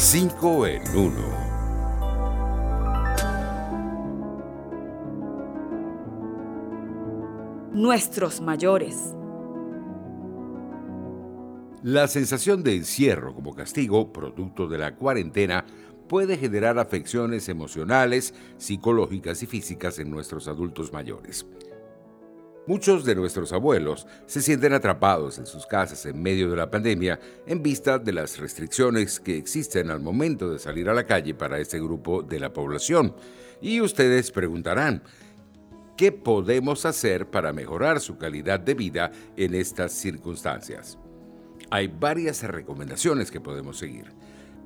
5 en 1. Nuestros mayores. La sensación de encierro como castigo, producto de la cuarentena, puede generar afecciones emocionales, psicológicas y físicas en nuestros adultos mayores. Muchos de nuestros abuelos se sienten atrapados en sus casas en medio de la pandemia en vista de las restricciones que existen al momento de salir a la calle para este grupo de la población. Y ustedes preguntarán, ¿qué podemos hacer para mejorar su calidad de vida en estas circunstancias? Hay varias recomendaciones que podemos seguir.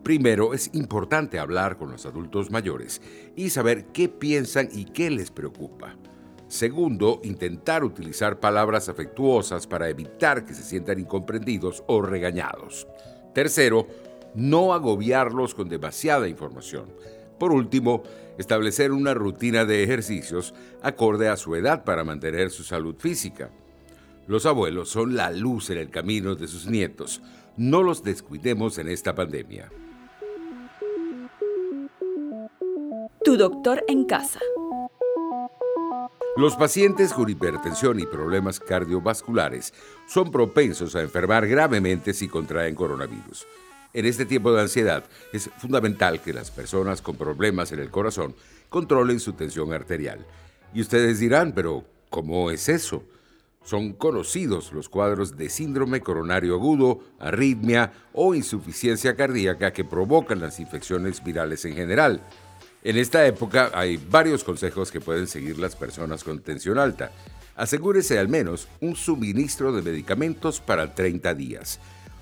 Primero, es importante hablar con los adultos mayores y saber qué piensan y qué les preocupa. Segundo, intentar utilizar palabras afectuosas para evitar que se sientan incomprendidos o regañados. Tercero, no agobiarlos con demasiada información. Por último, establecer una rutina de ejercicios acorde a su edad para mantener su salud física. Los abuelos son la luz en el camino de sus nietos. No los descuidemos en esta pandemia. Tu doctor en casa. Los pacientes con hipertensión y problemas cardiovasculares son propensos a enfermar gravemente si contraen coronavirus. En este tiempo de ansiedad es fundamental que las personas con problemas en el corazón controlen su tensión arterial. Y ustedes dirán, pero ¿cómo es eso? Son conocidos los cuadros de síndrome coronario agudo, arritmia o insuficiencia cardíaca que provocan las infecciones virales en general. En esta época hay varios consejos que pueden seguir las personas con tensión alta. Asegúrese al menos un suministro de medicamentos para 30 días.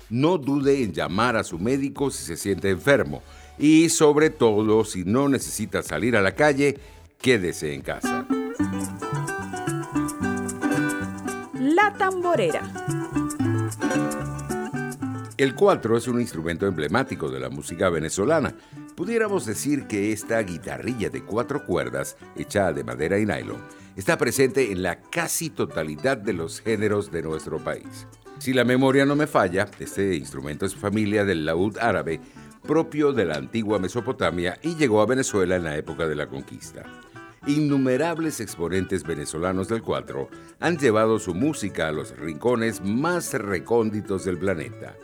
No dude en llamar a su médico si se siente enfermo y sobre todo si no necesita salir a la calle, quédese en casa. La tamborera. El cuatro es un instrumento emblemático de la música venezolana. Pudiéramos decir que esta guitarrilla de cuatro cuerdas, hecha de madera y nylon, está presente en la casi totalidad de los géneros de nuestro país. Si la memoria no me falla, este instrumento es familia del laúd árabe, propio de la antigua Mesopotamia y llegó a Venezuela en la época de la conquista. Innumerables exponentes venezolanos del cuatro han llevado su música a los rincones más recónditos del planeta.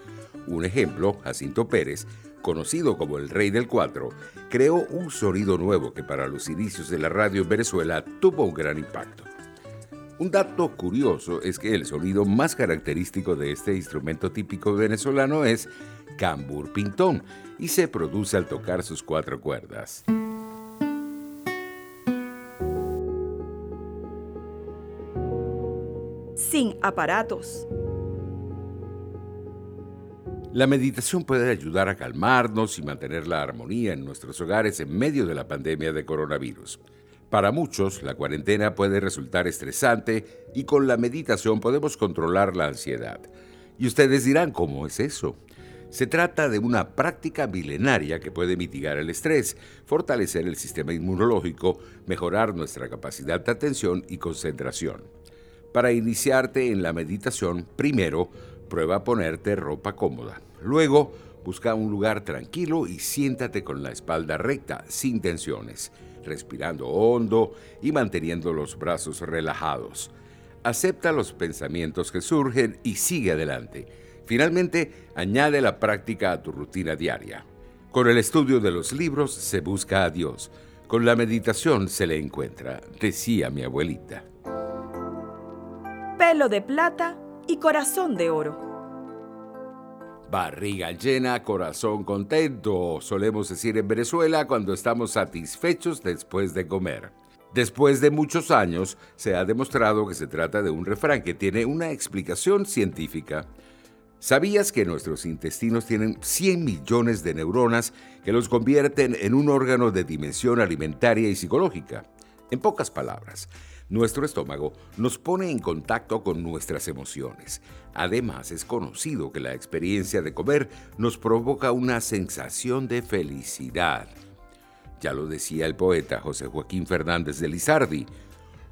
Un ejemplo, Jacinto Pérez, conocido como el Rey del Cuatro, creó un sonido nuevo que para los inicios de la radio en Venezuela tuvo un gran impacto. Un dato curioso es que el sonido más característico de este instrumento típico venezolano es cambur pintón y se produce al tocar sus cuatro cuerdas. sin aparatos. La meditación puede ayudar a calmarnos y mantener la armonía en nuestros hogares en medio de la pandemia de coronavirus. Para muchos, la cuarentena puede resultar estresante y con la meditación podemos controlar la ansiedad. Y ustedes dirán, ¿cómo es eso? Se trata de una práctica milenaria que puede mitigar el estrés, fortalecer el sistema inmunológico, mejorar nuestra capacidad de atención y concentración. Para iniciarte en la meditación, primero prueba a ponerte ropa cómoda. Luego, busca un lugar tranquilo y siéntate con la espalda recta, sin tensiones, respirando hondo y manteniendo los brazos relajados. Acepta los pensamientos que surgen y sigue adelante. Finalmente, añade la práctica a tu rutina diaria. Con el estudio de los libros se busca a Dios. Con la meditación se le encuentra, decía mi abuelita pelo de plata y corazón de oro. Barriga llena, corazón contento, solemos decir en Venezuela cuando estamos satisfechos después de comer. Después de muchos años, se ha demostrado que se trata de un refrán que tiene una explicación científica. ¿Sabías que nuestros intestinos tienen 100 millones de neuronas que los convierten en un órgano de dimensión alimentaria y psicológica? En pocas palabras, nuestro estómago nos pone en contacto con nuestras emociones. Además, es conocido que la experiencia de comer nos provoca una sensación de felicidad. Ya lo decía el poeta José Joaquín Fernández de Lizardi,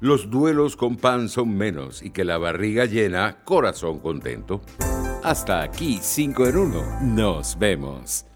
los duelos con pan son menos y que la barriga llena, corazón contento. Hasta aquí 5 en 1. Nos vemos.